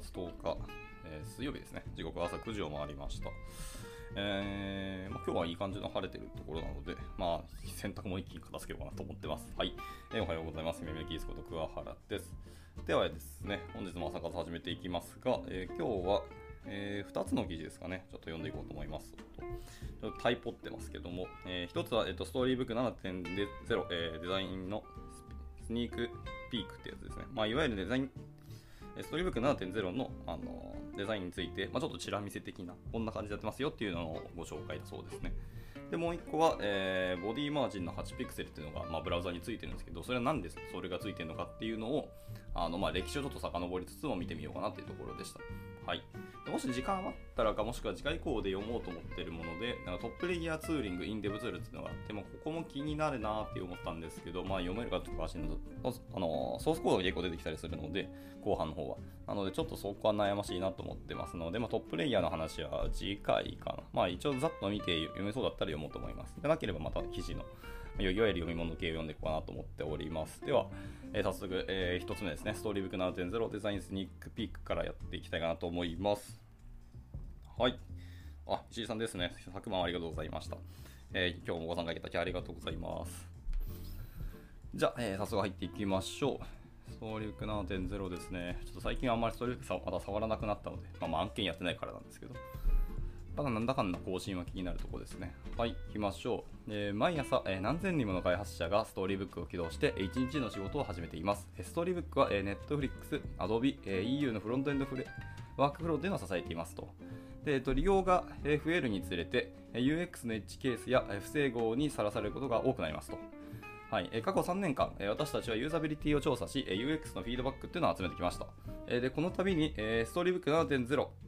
月10日、えー、水曜日ですね。時刻は朝9時を回りました。えーまあ、今日はいい感じの晴れてるところなので、まあ、洗濯も一気に片付けようかなと思ってます。はい。えー、おはようございます。めめキースこと桑原です。ではですね、本日も朝活始めていきますが、えー、今日は、えー、2つの記事ですかね、ちょっと読んでいこうと思います。ちょっとタイポってますけども、えー、1つは、えーと、ストーリーブック7.0、えー、デザインのスニークピークってやつですね。まあ、いわゆるデザイン、ストーリーブック7.0の、あのデザインについて、まあ、ちょっとチラ見せ的な、こんな感じでやってますよっていうのをご紹介だそうですね。で、もう1個は、えー、ボディマージンの8ピクセルっていうのが、まあ、ブラウザについてるんですけど、それは何でそれがついてるのかっていうのを、あのまあ、歴史をちょっと遡りつつも見てみようかなっていうところでした。はい。もし時間余ったらか、もしくは次回以降で読もうと思ってるもので、なんかトップレギュアツーリング、インデブツールっていうのがあって、もここも気になるなって思ったんですけど、まあ読めるかとかしのあのソースコードが結構出てきたりするので、後半の方は。なのでちょっとそこは悩ましいなと思ってますので、まあ、トップレイヤーの話は次回かな。まあ一応ざっと見て読めそうだったら読もうと思います。でなければまた記事のいわゆる読み物系を読んでいこうかなと思っております。では、えー、早速、えー、1つ目ですね、ストーリーブック7.0デザインスニックピークからやっていきたいかなと思います。はい。あ、石井さんですね。昨晩ありがとうございました。えー、今日もご参加いただきありがとうございます。じゃあ、えー、早速入っていきましょう。ストーリーブック7.0ですね。ちょっと最近あんまりストーリーブックまだ触らなくなったので、まあ、まあ案件やってないからなんですけど。ただなんだかんだ更新は気になるところですね。はい、行きましょう。えー、毎朝、えー、何千人もの開発者がストーリーブックを起動して、1日の仕事を始めています。ストーリーブックは、えー、Netflix、Adobe、えー、EU のフロントエンドフレワークフローでの支えていますと。でえっと、利用が増えるにつれて、UX のエッジケースや不整合にさらされることが多くなりますと。はい、過去3年間、私たちはユーザビリティを調査し、UX のフィードバックっていうのを集めてきました。でこの度に、ストーリーブック7.0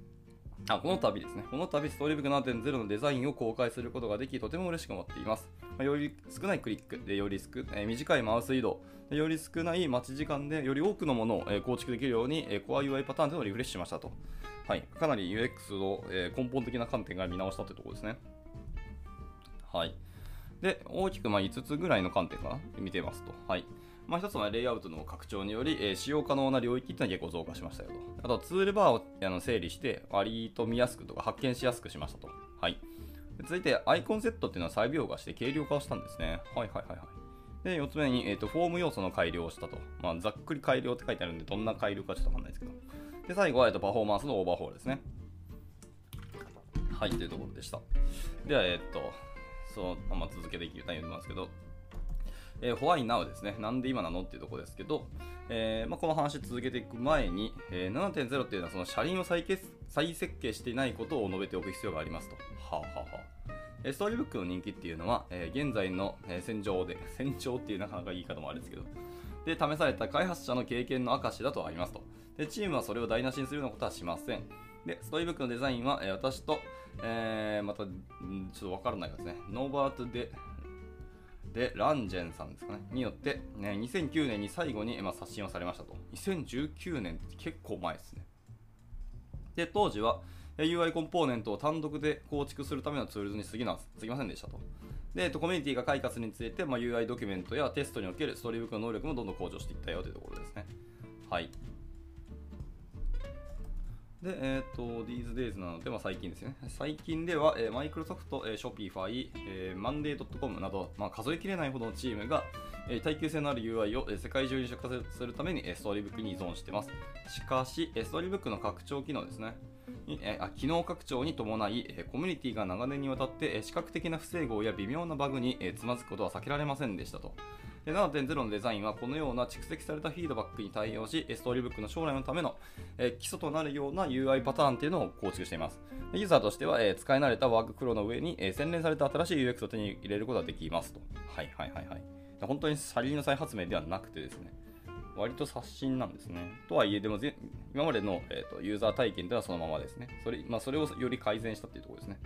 あこの度ですね、この度ストーリーブック7.0のデザインを公開することができ、とても嬉しく思っています。ま、より少ないクリックで、より少、え、短いマウス移動で、より少ない待ち時間で、より多くのものを、え、構築できるように、えー、Core UI パターンというのリフレッシュしましたと。はい、かなり UX を、え根本的な観点から見直したというところですね。はい。で、大きくまあ5つぐらいの観点かな見てますと。はい。まあ、一つはレイアウトの拡張により、えー、使用可能な領域っていうのは結構増加しましたよと。あと、ツールバーをあの整理して、割と見やすくとか発見しやすくしましたと。はい。続いて、アイコンセットっていうのは再描画して軽量化をしたんですね。はいはいはいはい。で、4つ目に、えーと、フォーム要素の改良をしたと。まあ、ざっくり改良って書いてあるんで、どんな改良かちょっとわかんないですけど。で、最後は、えーと、パフォーマンスのオーバーホールですね。はい、というところでした。では、えっ、ー、と、そのまま続けていきたいと思いますけど、えー、ホワイナウですね。なんで今なのっていうところですけど、えーまあ、この話続けていく前に、えー、7.0っていうのはその車輪を再再設計していないことを述べておく必要がありますと。はあ、ははあ、ストーリーブックの人気っていうのは、え、現在の、え、戦場で、戦場っていうなかなか言い方もあるんですけど、で、試された開発者の経験の証だとありますと。で、チームはそれを台無しにするようなことはしません。で、 Storybook のデザインは、え、私と、え、また、ちょっとわからないですね、 Norbert de、de Langen さんですかね、によって、ね、2009年に最後に、まあ、刷新をされましたと。2019年って結構前ですね。で、当時は UI コンポーネントを単独で構築するための tools に過ぎな過ぎませんでしたと。で、コミュニティが開発について、まあ、UI ドキュメントやテストにおけるストーリーブックの能力もどんどん向上していったよというところですね。はい。で、えっ、ー、と、these days なので、まあ、最近ですね。最近では、えー、マイクロソフト、えー、Shopify、えー、Monday.com など、まあ、数えきれないほどのチームが、えー、耐久性のある UI を、えー、世界中に出荷するために、えー、ストーリーブックに依存しています。しかし、えー、ストーリーブックの拡張機能ですね。えー、機能拡張に伴い、えー、コミュニティが長年にわたって、えー、視覚的な不整合や微妙なバグに、えー、つまずくことは避けられませんでしたと。7.0のデザインはこのような蓄積されたフィードバックに対応し、ストーリーブックの将来のための、え基礎となるような UI パターンっていうのを構築しています。ユーザーとしては、え使い慣れたワークフローの上に、え洗練された新しい UX を手に入れることができますと。はいはいはいはい。本当に車輪の再発明ではなくてですね、割と刷新なんですね。とはいえ、でも今までの、えーと、ユーザー体験ではそのままですね。それ,、まあ、それをより改善したっていうところですね。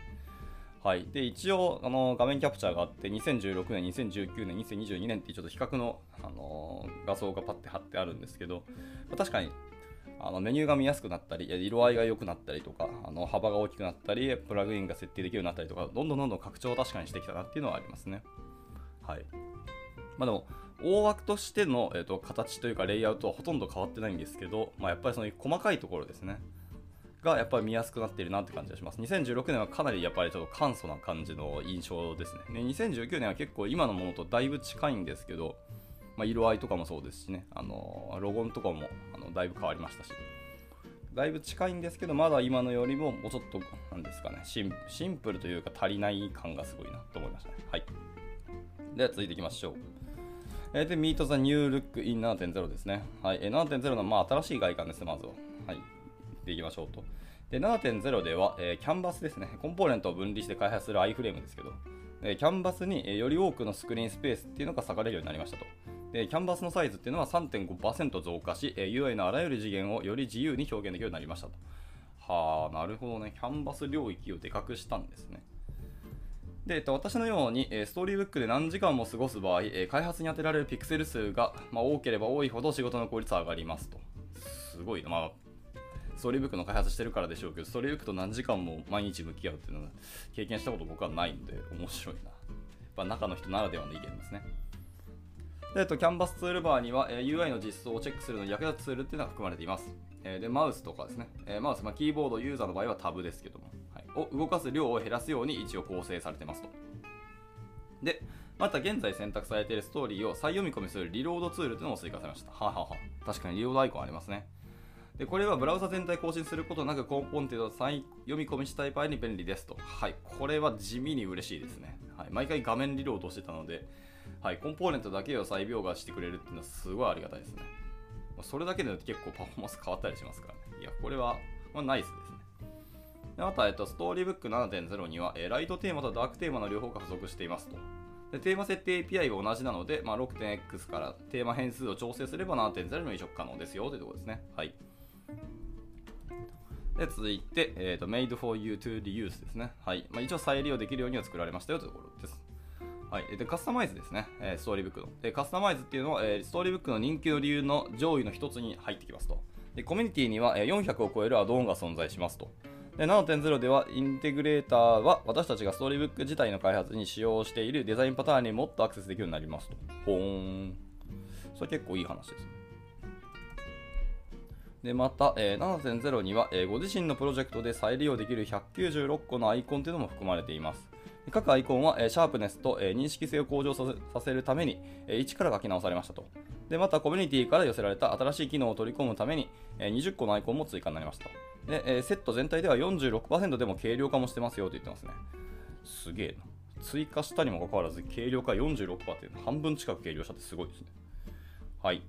はい、で一応あの画面キャプチャーがあって2016年、2019年、2022年ってちょっと比較の、あの画像がパッて貼ってあるんですけど、まあ、確かにあのメニューが見やすくなったり、色合いが良くなったりとか、あの幅が大きくなったり、プラグインが設定できるようになったりとか、どんどんどんどん拡張を確かにしてきたなっていうのはありますね。はい。まあでも、大枠としての、えーと、形というかレイアウトはほとんど変わってないんですけど、まあ、やっぱりその細かいところですねがやっぱり見やすくなってるなって感じがします2016年はかなりやっぱりちょっと簡素な感じの印象ですねね2019年は結構今のものとだいぶ近いんですけど、まあ、色合いとかもそうですしねあのロゴンとかもあのだいぶ変わりましたしだいぶ近いんですけどまだ今のよりももうちょっとなんですかねシンプルというか足りない感がすごいなと思いましたねはいでは続いていきましょうえー、で、Meet the New Look in 7.0ですね。はい。え、7.0の、まあ、新しい外観ですね、まずは。はい。でいきましょうと。で、7.0では、えー、キャンバスですね。コンポーネントを分離して開発する iFrame ですけど、え、キャンバスに、え、より多くのスクリーンスペースっていうのが割かれるようになりましたと。で、キャンバスのサイズっていうのは3.5%増加し、え、UI のあらゆる次元をより自由に表現できるようになりましたと。はあ、なるほどね。キャンバス領域をでかくしたんですね。で、えっと、私のように、えストーリーブックで何時間も過ごす場合、え開発に充てられるピクセル数が、まあ、多ければ多いほど仕事の効率は上がりますと。すごいな。まあ、ストーリーブックの開発してるからでしょうけど、ストーリーブックと何時間も毎日向き合うっていうのは経験したこと僕はないので、面白いな。やっぱ中の人ならではの意見ですね。で、えっと、キャンバスツールバーには、え UI の実装をチェックするのに役立つツールっていうのが含まれています。えで、マウスとかですね。えマウス、まあ、キーボードユーザーの場合はタブですけども。はいを動かす量を減らすように一応構成されてますと。で、また現在選択されているストーリーを再読み込みするリロードツールというのも追加されました。ははは確かにリロードアイコンありますね。でこれはブラウザ全体更新することなくコンポーネントを再読み込みしたい場合に便利ですと。はい。これは地味に嬉しいですね。はい。毎回画面リロードしてたので、はい。コンポーネントだけを再描画してくれるっていうのはすごいありがたいですね。それだけで結構パフォーマンス変わったりしますからね。いや、これは、まあ、ナイスですね。でまた、えっと、ストーリーブック7.0には、え、ライトテーマとダークテーマの両方が付属していますと。でテーマ設定 API が同じなので、まあ、6.x からテーマ変数を調整すれば7.0にも移植可能ですよというところですね。はい。で続いて、えーと、Made for you to reuse ですね。はい。まあ、一応再利用できるようには作られましたよというところです。はい、でカスタマイズですね、え、ストーリーブックの。でカスタマイズっていうのは、え、ストーリーブックの人気の理由の上位の一つに入ってきますと。でコミュニティには、400を超えるアドオンが存在しますと。で7.0ではインテグレーターは私たちがストーリーブック自体の開発に使用しているデザインパターンにもっとアクセスできるようになりますと。ほーん。それ結構いい話です。で、また、えー、7.0には、えー、ご自身のプロジェクトで再利用できる196個のアイコンというのも含まれています。各アイコンは、えー、シャープネスと、えー、認識性を向上させるために、えー、一から書き直されましたと。で、またコミュニティから寄せられた新しい機能を取り込むために、えー、20個のアイコンも追加になりました。で、えー、セット全体では46%でも軽量化もしてますよと言ってますね。すげえな。追加したにもかかわらず、軽量化46%って半分近く軽量したってすごいですね。はい。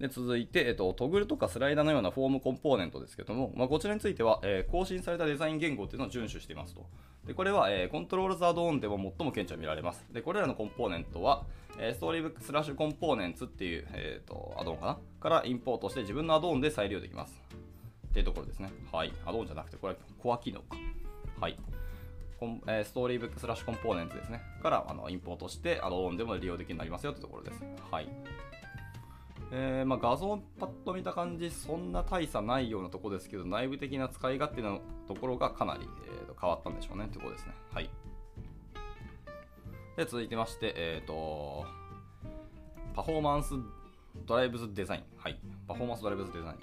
で続いて、えっと、トグルとかスライダーのようなフォームコンポーネントですけども、まあ、こちらについては、えー、更新されたデザイン言語っていうのを遵守していますと。でこれは、えー、コントロールザードオンでも最も顕著に見られます。でこれらのコンポーネントは、えー、ストーリーブックスラッシュコンポーネンツっていう、えーと、アドオンかな？からインポートして自分のアドオンで再利用できます。っていうところですね。はい。アドオンじゃなくて、これはコア機能か。はい。コンえ、ストーリーブックスラッシュコンポーネンツですね。からあのインポートして、アドオンでも利用できるようになりますよというところです。はい。えー、まあ、画像パッと見た感じ、そんな大差ないようなとこですけど、内部的な使い勝手のところがかなり、えー、と変わったんでしょうねということですね。はい。で、続いてまして、えっ、ー、と、パフォーマンスドライブズデザイン。はい。パフォーマンスドライブズデザイン。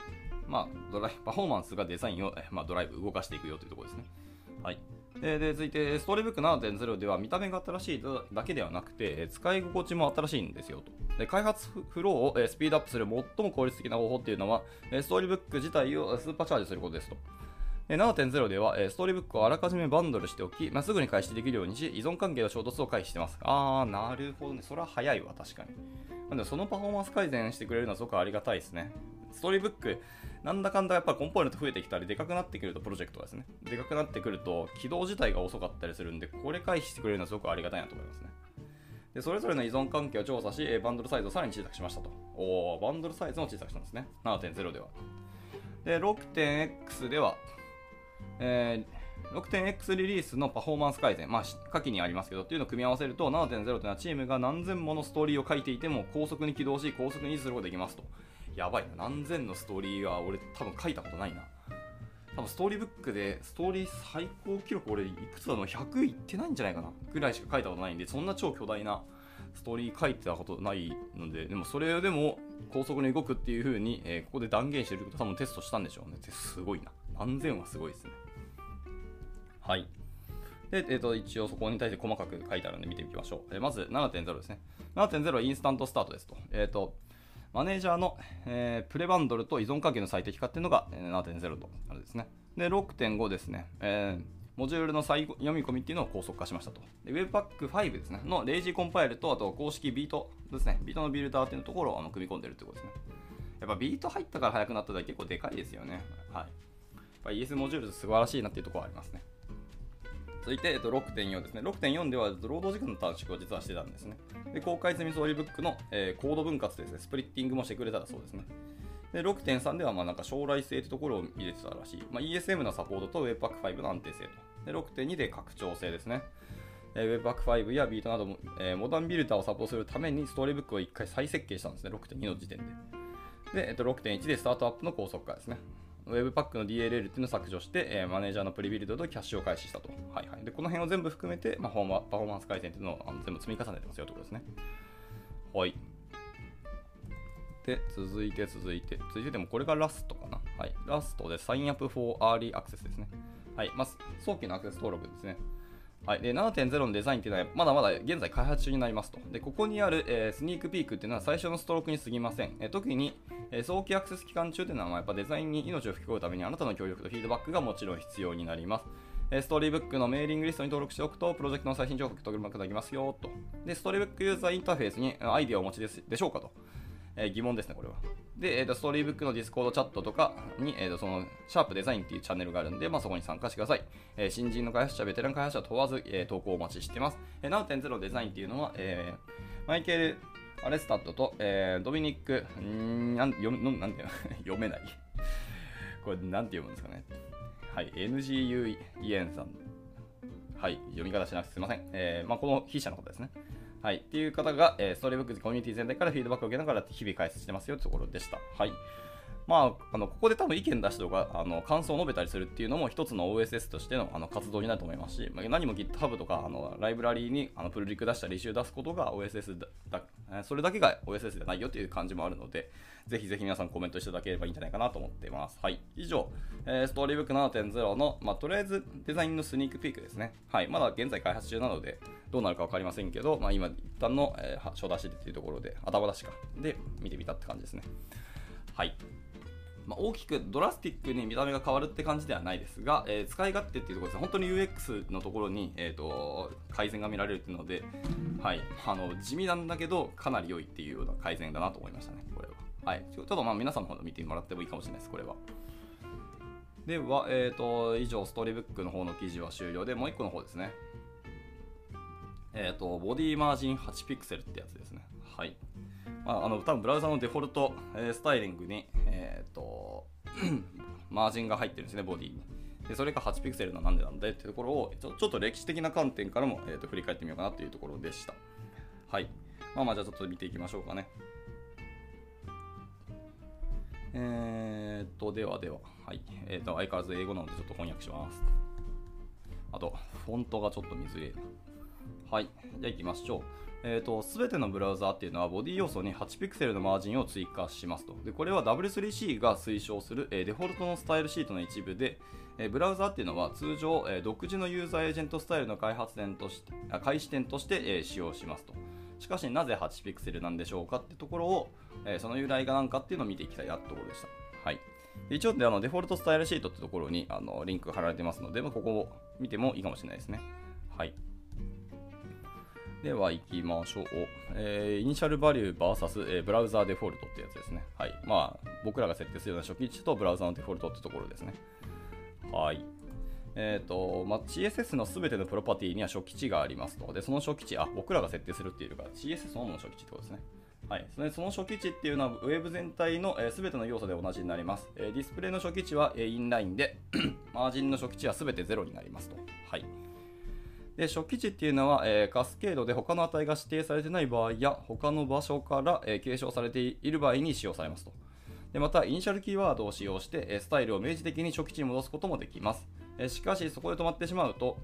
まあ、ドライパフォーマンスがデザインを、まあ、ドライブ、動かしていくよというところですね。はい。でで続いて、ストーリーブック7.0では見た目が新しいだけではなくて、使い心地も新しいんですよと。で開発フローをスピードアップする最も効率的な方法っていうのは、ストーリーブック自体をスーパーチャージすることですと。7.0では、ストーリーブックをあらかじめバンドルしておき、まあ、すぐに開始できるようにし、依存関係の衝突を回避してます。あー、なるほどね。それは早いわ、確かに。なでそのパフォーマンス改善してくれるのはすごくありがたいですね。ストーリーブック、なんだかんだやっぱコンポーネント増えてきたり、でかくなってくると、プロジェクトですね。でかくなってくると、起動自体が遅かったりするんで、これ回避してくれるのはすごくありがたいなと思いますね。でそれぞれの依存関係を調査し、バンドルサイズをさらに小さくしましたと。おバンドルサイズも小さくしたんですね。7.0では。で、6.x では、えー、6.x リリースのパフォーマンス改善、まあ、下記にありますけど、っていうのを組み合わせると、7.0というのはチームが何千ものストーリーを書いていても、高速に起動し、高速に維持することができますと。やばいな。何千のストーリーは俺多分書いたことないな。多分ストーリーブックで、ストーリー最高記録俺いくつだの ?100 いってないんじゃないかなぐらいしか書いたことないんで、そんな超巨大なストーリー書いてたことないので、でもそれでも高速に動くっていう風に、えー、ここで断言してること多分テストしたんでしょうね。すごいな。万全はすごいですね。はい。で、えー、と一応そこに対して細かく書いてあるので見ていきましょう。えー、まず7.0ですね。7.0はインスタントスタートですと。えっ、ー、と、マネージャーの、えー、プレバンドルと依存関係の最適化っていうのが7.0とあるですね。で、6.5ですね。えー、モジュールの再読み込みっていうのを高速化しましたと。で Webpack5 ですね。のレイジーコンパイルと、あと公式ビートですね。ビートのビルダーっていうところをあの組み込んでるってことですね。やっぱビート入ったから速くなっただけ結構でかいですよね。はい。やっぱ ES モジュール素晴らしいなっていうところはありますね。続いて、えっと、6.4ですね。6.4では労働時間の短縮を実はしてたんですね。で、公開済みストーリーブックの、えー、コード分割ですね、スプリッティングもしてくれたらそうですね。で、6.3ではまあなんか将来性というところを入れてたらしい。まあ、ESM のサポートと Webpack5 の安定性と。で、6.2で拡張性ですね。えー、Webpack5 やビートなども、えー、モダンビルダーをサポートするためにストーリーブックを1回再設計したんですね、6.2の時点で。で、えっと、6.1でスタートアップの高速化ですね。Webpack の DLL っていうのを削除して、えー、マネージャーのプリビルドとキャッシュを開始したと。はいはい。で、この辺を全部含めて、まあ、パフォーマンス改善っていうのをあの全部積み重ねてますよということですね。はい。で、続いて続いて、続いてでもこれがラストかな。はい。ラストで Sign Up for Early Access ですね。はい。まず、早期のアクセス登録ですね。はい、で7.0のデザインっていうのはまだまだ現在開発中になりますと。でここにある、えー、 sneak peek っていうのは最初のストロークに過ぎません。えー、特に、えー、早期アクセス期間中というのは、ま、やっぱデザインに命を吹き込むためにあなたの協力とフィードバックがもちろん必要になります。え Storybook のメーリングリストに登録しておくと、プロジェクトの最新情報を取ることができますよと。で、 Storybook ユーザーインターフェースにアイデアをお持ちですでしょうかと。え疑問ですね、これは。で、えーと、 Storybook の Discord チャットとかに、えーと、そのシャープデザインっていうチャンネルがあるんで、まあ、そこに参加してください。えー、新人の開発者、ベテラン開発者問わず、えー、投稿をお待ちしてます。えー、7.0デザインっていうのは、えー、マイケル・アレスタッドと、えー、ドミニック、んなん読めなんて 読めない。これ、なんて読むんですかね？はい、NGU イエンさん。はい、読み方しなくてすみません。えーまあ、この筆者の方ですね。はい。っていう方が、えー、ストーリーブックコミュニティ全体からフィードバックを受けながら日々解説してますよというところでした。はい。まあ、あのここで多分意見出したとかあの感想を述べたりするっていうのも一つの OSS としてのあの活動になると思いますし、まあ、何も GitHub とかあのライブラリーにあのプルリク出したり、履修出すことが OSS だそれだけが OSS じゃないよという感じもあるので、ぜひぜひ皆さんコメントしていただければいいんじゃないかなと思っています。はい。以上、えー、ストーリーブック7.0の、まあ、とりあえずデザインのスニークピークですね。はい。まだ現在開発中なので、どうなるか分かりませんけど、まあ、今、一旦の、えー、初出しっていうところで、頭出しか。で、見てみたって感じですね。はい。まあ、大きくドラスティックに見た目が変わるって感じではないですが、えー、使い勝手っていうところです本当に UX のところに、えーと、改善が見られるっていうので、はい、あの地味なんだけどかなり良いっていうような改善だなと思いましたね、これは。はい、ちょっとまあ皆さんの方で見てもらってもいいかもしれないです、これは。では、えーと、以上、ストーリーブックの方の記事は終了で、もう1個の方ですね。えっ、ー、と、ボディマージン8ピクセルってやつですね。はい。まあ、あの多分ブラウザのデフォルト、えー、スタイリングに、えーと、マージンが入ってるんですね、ボディに。でそれが8ピクセルのなんでなんだっていうところをちょちょっと歴史的な観点からも、えーと、振り返ってみようかなというところでした。はい。まあまあじゃあちょっと見ていきましょうかね。えーと、ではでは、はい。えーと、相変わらず英語なのでちょっと翻訳します。あと、フォントがちょっと見づれはい。じゃあ行きましょう。えーと、全てのブラウザーっていうのはボディ要素に8ピクセルのマージンを追加しますと。でこれは W3C が推奨する、えー、デフォルトのスタイルシートの一部で、えー、ブラウザーっていうのは通常、えー、独自のユーザーエージェントスタイルの開発点として開始点として、え使用しますと。しかしなぜ8ピクセルなんでしょうかってところを、えその由来が何かっていうのを見ていきたいなってところでした。はい。一応であのデフォルトスタイルシートってところにあのリンク貼られてますので、まあ、ここを見てもいいかもしれないですね。はい。では行きましょう。えー、イニシャルバリュー VS、えー、ブラウザーデフォルトってやつですね。はい。まあ、僕らが設定するような初期値とブラウザーのデフォルトってところですね。はい。え、ー、と、まあ、CSS のすべてのプロパティには初期値がありますと。で、その初期値、あ、僕らが設定するっていうか、CSS そのものの初期値ってことですね。はい、そのその初期値っていうのは、ウェブ全体のすべ、えー、ての要素で同じになります。えー、ディスプレイの初期値は、えー、インラインで マージンの初期値はすべて0になりますと。はい。で初期値っていうのは、えー、カスケードで他の値が指定されてない場合や他の場所から、えー、継承されている場合に使用されますとでまたイニシャルキーワードを使用して、えスタイルを明示的に初期値に戻すこともできます、えしかしそこで止まってしまうと、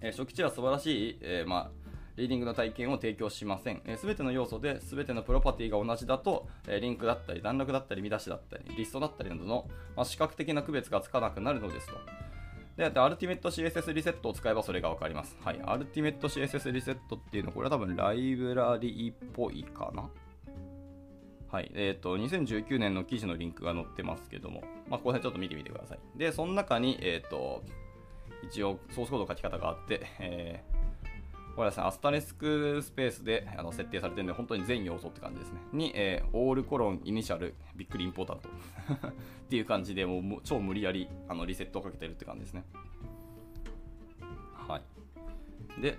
え初期値は素晴らしい、えまあリーディングの体験を提供しません。す、え、べ、ての要素で全てのプロパティが同じだと、えリンクだったり、段落だったり、見出しだったり、リストだったりなどの、まあ、視覚的な区別がつかなくなるのですと。で、アルティメット CSS リセットを使えばそれがわかります。はい。アルティメット CSS リセットっていうのは、これは多分ライブラリーっぽいかなはい。えっ、ー、と、2019年の記事のリンクが載ってますけども、まあ、ここでちょっと見てみてください。で、その中に、えっ、ー、と、一応、ソースコード書き方があって、えー、これはですね、アスタリスクスペースであの設定されてるんで、本当に全要素って感じですね。に、えー、 all コロン、 initial、びっくり important っていう感じで、もう超無理やりあのリセットをかけてるって感じですね。はい。で、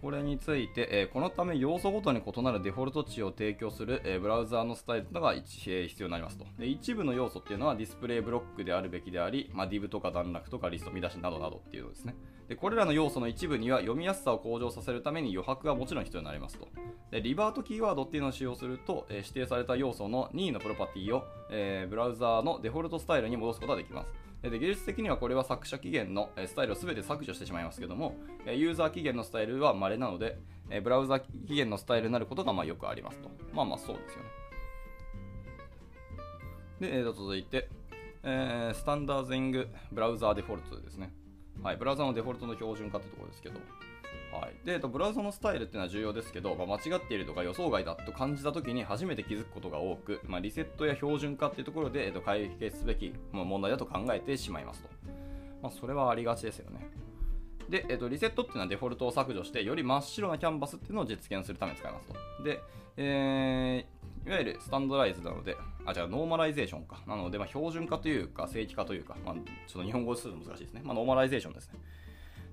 これについて、え、このため要素ごとに異なるデフォルト値を提供する、え、ブラウザーのスタイルというのが、えー、必要になりますとで。一部の要素っていうのは display block であるべきであり、まあ、div とか段落とかリスト見出しなどなどっていうのですね。でこれらの要素の一部には読みやすさを向上させるために余白がもちろん必要になりますと。でリバートキーワードっていうのを使用すると、え、指定された要素の任意のプロパティを、え、ブラウザーのデフォルトスタイルに戻すことができます。で技術的にはこれは作者期限のスタイルを全て削除してしまいますけども、ユーザー期限のスタイルは稀なので、ブラウザ期限のスタイルになることがまあよくありますと。まあまあそうですよね。で、えー、と続いて、えー、スタンダーゼングブラウザーデフォルトですね。はい、ブラウザのデフォルトの標準化ってところですけど、はい、でと、ブラウザのスタイルっていうのは重要ですけど、まあ、間違っているとか予想外だと感じたときに初めて気づくことが多く、まあ、リセットや標準化っていうところで、えっと、解決すべき問題だと考えてしまいますと。ま、それはありがちですよね。で、えっと、リセットっていうのはデフォルトを削除して、より真っ白なキャンバスっていうのを実現するために使いますと。で、えー、いわゆる standardize なので、あ、じゃあノーマライゼーションか。なので、ま、標準化というか、正規化というか、ま、ちょっと日本語ですると難しいですね。ま、ノーマライゼーションですね。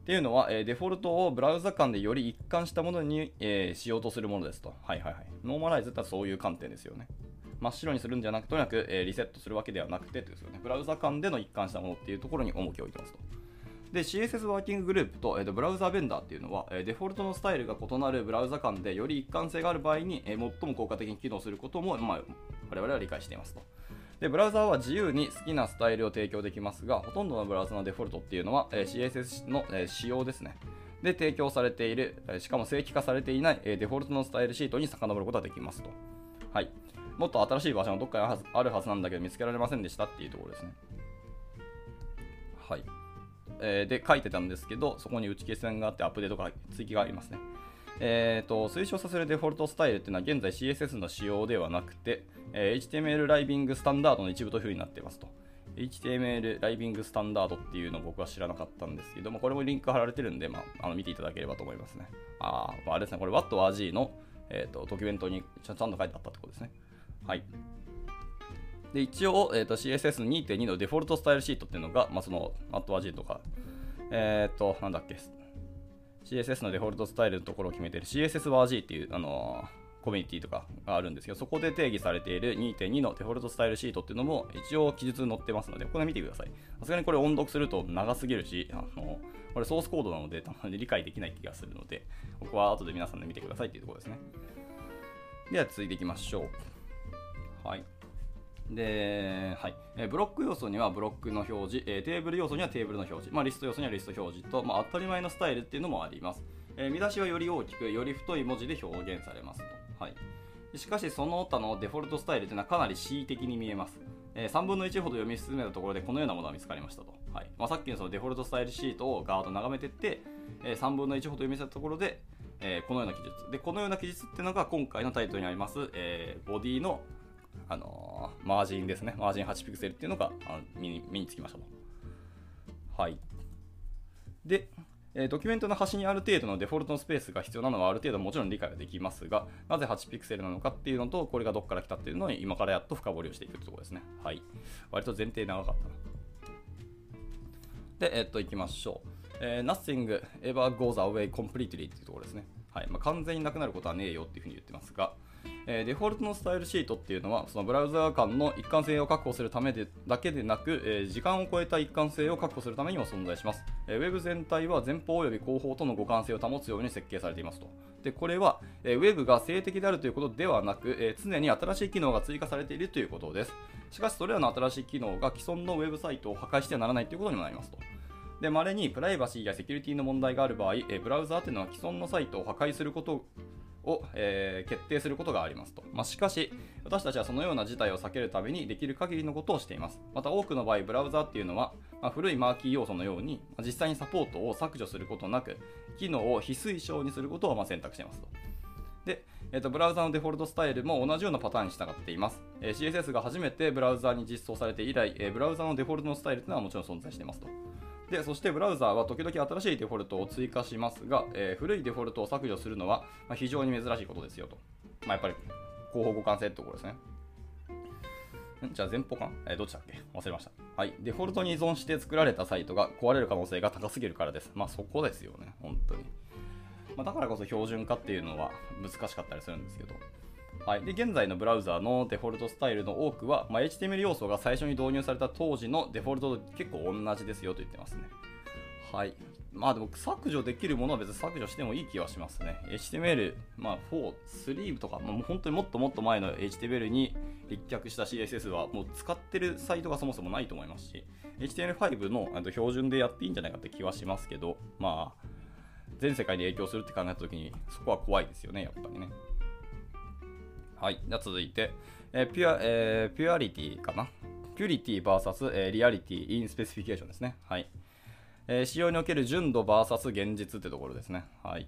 っていうのは、え、デフォルトをブラウザ間でより一貫したものに、えー、しようとするものですと。はいはいはい。 normalize ってそういう観点ですよね。真っ白にするんじゃなくとにかく、えー、リセットするわけではなくてですよね。ブラウザ間での一貫したものっていうところに重きを置いてますと。で、CSS ワーキンググループと,、えー、とブラウザベンダーっていうのは、え、デフォルトのスタイルが異なるブラウザ間でより一貫性がある場合に、え、最も効果的に機能することも、まあ、我々は理解していますと。で、ブラウザーは自由に好きなスタイルを提供できますが、ほとんどのブラウザのデフォルトっていうのは、え CSS の、え仕様ですね。で、提供されている、しかも正規化されていない、えデフォルトのスタイルシートに遡ることができますと。はい。もっと新しい場所がどっかにあるはずなんだけど見つけられませんでしたっていうところですね。はい。えー、で、書いてたんですけど、そこに打ち消し線があってアップデートが追記がありますね。えーと、推奨させるデフォルトスタイルっていうのは現在 CSS の仕様ではなくて、えー、HTML ライビングスタンダードの一部というふうになっていますと。HTML ライビングスタンダードっていうのを僕は知らなかったんですけども、これもリンク貼られてるんで、まあ、あの見ていただければと思いますね。あ、まあ、あれですね、これ What are G の、えーと、ドキュメントにちゃんと書いてあったってことですね。はい。で、一応、えーと、CSS2.2 のデフォルトスタイルシートっていうのが、まあ、その What are G とか、えっ、ー、と、なんだっけ、CSS のデフォルトスタイルのところを決めている CSSWG っていう、あの、コミュニティとかがあるんですけど、そこで定義されている2.2のデフォルトスタイルシートっていうのも一応記述に載ってますので、ここで見てください。さすがにこれ音読すると長すぎるし、あのこれソースコードなので、たまに理解できない気がするので、ここは後で皆さんで見てくださいっていうところですね。では続いていきましょう。はい。で、はいえブロック要素にはブロックの表示、えテーブル要素にはテーブルの表示、まあ、リスト要素にはリスト表示と、まあ、当たり前のスタイルっていうのもあります。え見出しはより大きく、より太い文字で表現されますと。はい、しかし、その他のデフォルトスタイルというのはかなり恣意的に見えます。え3分の1ほど読み進めたところでこのようなものが見つかりましたと。はいまあ、さっきのそのデフォルトスタイルシートをガード眺めていって、え3分の1ほど読み進めたところで、えこのような記述。で、このような記述っていうのが今回のタイトルにあります、えボディのあのー、マージンですね。マージン8ピクセルっていうのがあの身に身につきました。はい。で、えドキュメントの端にある程度のデフォルトのスペースが必要なのはある程度もちろん理解ができますが、なぜ8ピクセルなのかっていうのと、これがどこから来たっていうのを今からやっと深掘りをしていくところですね。はい。割と前提長かったな。で、えっと、いきましょう。えー、Nothing ever goes away completely っていうところですね。はいまあ、完全になくなることはねえよっていうふうに言ってますが、え、デフォルトのスタイルシートっていうのはそのブラウザー間の一貫性を確保するためでだけでなく、え、時間を超えた一貫性を確保するためにも存在します、えー、ウェブ全体は前方及び後方との互換性を保つように設計されていますと。でこれは、えー、ウェブが静的であるということではなく、え、常に新しい機能が追加されているということです。しかしそれらの新しい機能が既存のウェブサイトを破壊してはならないということにもなりますと。で、稀にプライバシーやセキュリティの問題がある場合、えブラウザーというのは既存のサイトを破壊することを、えー、決定することがありますと。まあ、しかし、私たちはそのような事態を避けるためにできる限りのことをしています。また多くの場合、ブラウザっていうのは、まあ、古いマーキー要素のように、まあ、実際にサポートを削除することなく、機能を非推奨にすることをま選択していますと。で、えーと、ブラウザのデフォルトスタイルも同じようなパターンに従っています。えー、CSS が初めてブラウザに実装されて以来、えー、ブラウザのデフォルトのスタイルというのはもちろん存在していますと。でそしてブラウザーは時々新しいデフォルトを追加しますが、えー、古いデフォルトを削除するのは、非常に珍しいことですよと。まあ、やっぱり広報互換性ってところですね。じゃあ前方かえー、どっちだっけ？忘れました。はい。デフォルトに依存して作られたサイトが壊れる可能性が高すぎるからです。まあそこですよね。本当に。まあ、だからこそ標準化っていうのは難しかったりするんですけど。はい、で現在のブラウザーのデフォルトスタイルの多くは、まあ、HTML 要素が最初に導入された当時のデフォルトと結構同じですよと言ってますね。はい。まあでも削除できるものは別に削除してもいい気はしますね。HTML、まあ4、3とか、もう本当にもっともっと前の HTML に立脚した CSS はもう使ってるサイトがそもそもないと思いますし、HTML5 の標準でやっていいんじゃないかって気はしますけど、まあ、全世界に影響するって考えたときに、そこは怖いですよね、やっぱりね。はい。では続いて、え、 pure、えー、 purity かな？ purity VS、えー、 reality in specification ですね。はい。えー、仕様における純度 VS 現実ってところですね。はい。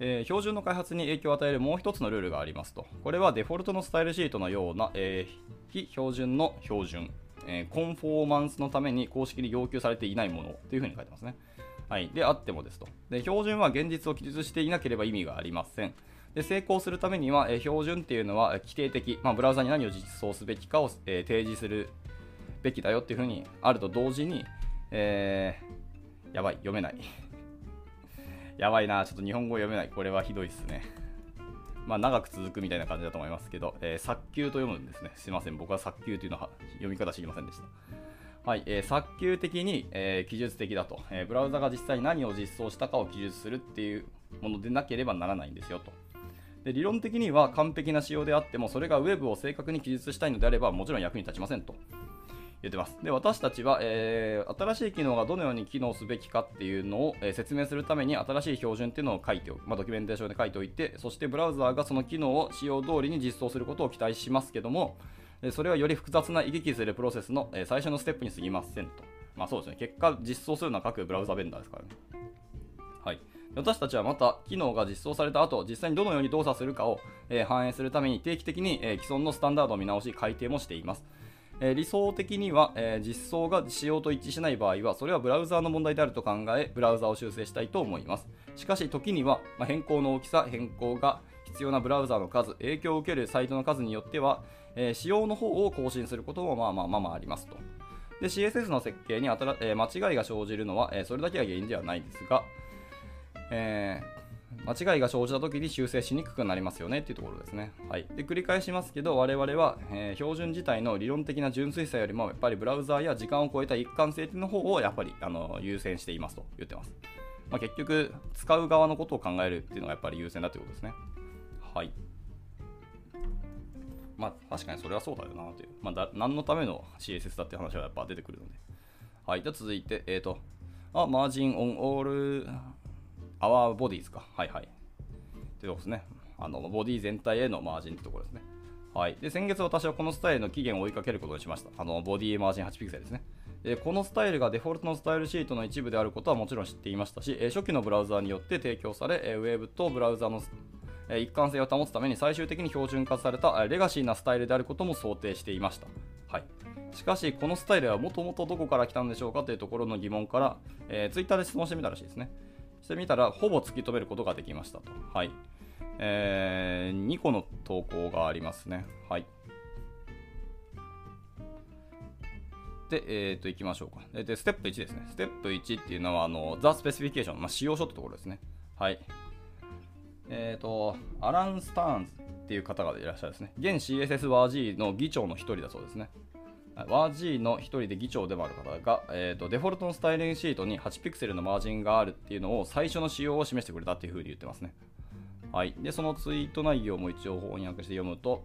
えー、標準の開発に影響を与えるもう一つのルールがありますと。これはデフォルトのスタイルシートのような、え、非標準の標準、え、 conformance のために公式に要求されていないものというふうに書いてますね。はい。で、あってもですと。で、標準は現実を記述していなければ意味がありません。で成功するためには、え標準っていうのは規定的、まあ、ブラウザに何を実装すべきかを、え提示するべきだよっていうふうにあると同時に、えー、やばい、読めない。やばいな、ちょっと日本語読めない。これはひどいっすね。まあ、長く続くみたいな感じだと思いますけど、えー、早急と読むんですね。すいません。僕は早急というのは読み方知りませんでした。はい、えー、早急的に、えー、記述的だと、えー、ブラウザが実際に何を実装したかを記述するっていうものでなければならないんですよと。で理論的には完璧な仕様であっても、それが Web を正確に記述したいのであれば、もちろん役に立ちませんと言ってます。で、私たちは、えー、新しい機能がどのように機能すべきかっていうのを、えー、説明するために、新しい標準っていうのを書いておく、まあ、ドキュメンテーションで書いておいて、そしてブラウザーがその機能を使用通りに実装することを期待しますけども、それはより複雑な行き来するプロセスの最初のステップに過ぎませんと。まあそうですね。結果、実装するのは各ブラウザベンダーですからね。はい。私たちはまた機能が実装された後、実際にどのように動作するかを、え、反映するために定期的に、え、既存のスタンダードを見直し改定もしています。え、理想的には、え実装が仕様と一致しない場合は、それはブラウザーの問題であると考え、ブラウザーを修正したいと思います。しかし、時には、ま、変更の大きさ、変更が必要なブラウザーの数、影響を受けるサイトの数によっては、え仕様の方を更新することもまあまあまあまあありますと。CSS の設計にあたら、え間違いが生じるのは、えそれだけが原因ではないですが、えー、間違いが生じた時に修正しにくくなりますよねっていうところですね。はい、で繰り返しますけど、我々は、えー、標準自体の理論的な純粋さよりも、やっぱりブラウザーや時間を超えた一貫性の方をやっぱりあの優先していますと言ってます。まあ、結局、使う側のことを考えるっていうのがやっぱり優先だということですね。はい。まあ、確かにそれはそうだよなという。まあ、だ何のための CSS だっていう話はやっぱ出てくるので。はい。じゃ続いて、えっ、ー、と、あ、マージンオンオールアワーボディーズか。はいはい。というこですね。あの、ボディ全体へのマージンってところですね。はい。で、先月私はこのスタイルの期限を追いかけることにしました。あの、ボディマージン8ピクセルですね。でこのスタイルがデフォルトのスタイルシートの一部であることはもちろん知っていましたし、初期のブラウザーによって提供され、ウェブとブラウザーの一貫性を保つために最終的に標準化されたレガシーなスタイルであることも想定していました。はい、しかし、このスタイルはもともとどこから来たんでしょうかというところの疑問から、えー、ツイッターで質問してみたらしいですね。してみたら、ほぼ突き止めることができましたと。はい。えー、2個の投稿がありますね。はい。で、えっ、ー、と、いきましょうか。で、ステップ1ですね。ステップ1っていうのは、あの、ザ・スペシフィケーション、まあ、使用書ってところですね。はい。えっ、ー、と、アラン・スターンズっていう方がいらっしゃるですね。現 CSS ワージーの議長の一人だそうですね。ワージーの一人で議長でもある方が、えーと、デフォルトのスタイリングシートに8ピクセルのマージンがあるっていうのを最初の仕様を示してくれたっていうふうに言ってますね。はい。で、そのツイート内容も一応翻訳して読むと、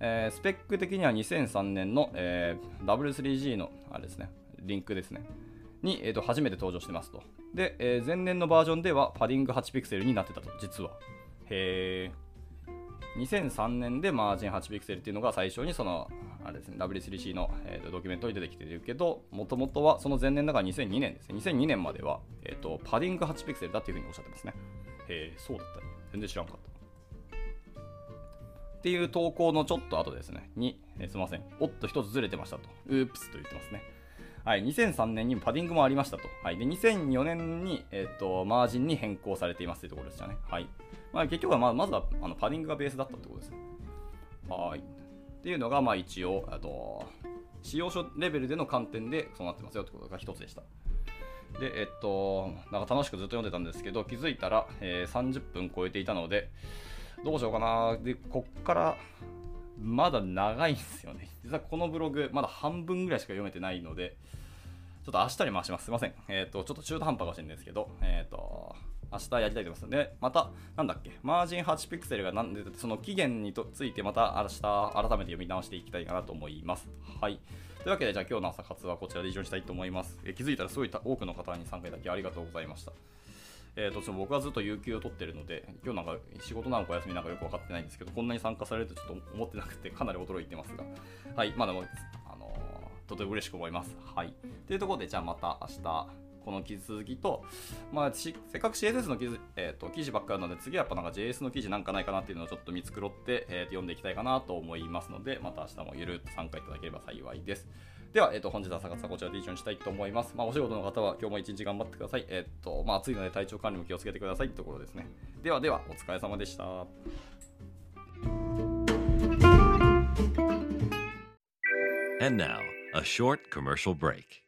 えー、スペック的には2003年の、えー、W3G のあれですね、リンクですね。に、えー、と初めて登場してますと。で、えー前年のバージョンではパディング8ピクセルになってたと、実は。へー。2003年でマージン8ピクセルっていうのが最初にその、あれですね、W3C の、えーとドキュメントに出てきてるけど、もともとはその前年だから2002年ですね。2002年までは、えー、とパディング8ピクセルだっていうふうにおっしゃってますね。へー、そうだったね。全然知らんかった。っていう投稿のちょっと後ですね、に、えーすみません、おっと一つずれてましたと、うープスと言ってますね。はい、2003年にパディングもありましたと。はい、で2004年に、えー、とマージンに変更されていますというところでしたね。はいまあ、結局はまあまずはあのパディングがベースだったってことです。はい。っていうのが、まあ一応、あと、使用書レベルでの観点でそうなってますよってことが一つでした。で、えっと、なんか楽しくずっと読んでたんですけど、気づいたら、えー30分超えていたので、どうしようかな。で、こっから、まだ長いんですよね。実はこのブログ、まだ半分ぐらいしか読めてないので、ちょっと明日に回します。すいません。えっ、と、ちょっと中途半端かもしれないですけど、えっ、と、明日やりたいと思います。で、また、なんだっけ、マージン8ピクセルがなんで、その期限にとついて、また明日、改めて読み直していきたいかなと思います。はい。というわけで、じゃあ今日の朝活はこちらで以上にしたいと思います。え気づいたらすごい多くの方に参加いただきありがとうございました。えー、とちょっと僕はずっと有給を取ってるので、今日なんか仕事なのかお休みなのかよく分かってないんですけど、こんなに参加されるとちょっと思ってなくて、かなり驚いてますが、はい、まあでも、あのーとても嬉しく思います。はい。というところで、じゃあまた明日、この記事続きと、まあ、せっかく CSS の記事,、えー、と記事ばっかりなので、次はやっぱなんか JS の記事なんかないかなっていうのをちょっと見繕って、えーと読んでいきたいかなと思いますので、また明日もゆるっと参加いただければ幸いです。では、えっと本日は朝活はこちらで以上にしたいと思います。まあ、お仕事の方は今日も一日頑張ってください。えっと、まあ、暑いので体調管理も気をつけてくださいってところですね。ではでは、お疲れ様でした。And now, a short commercial break.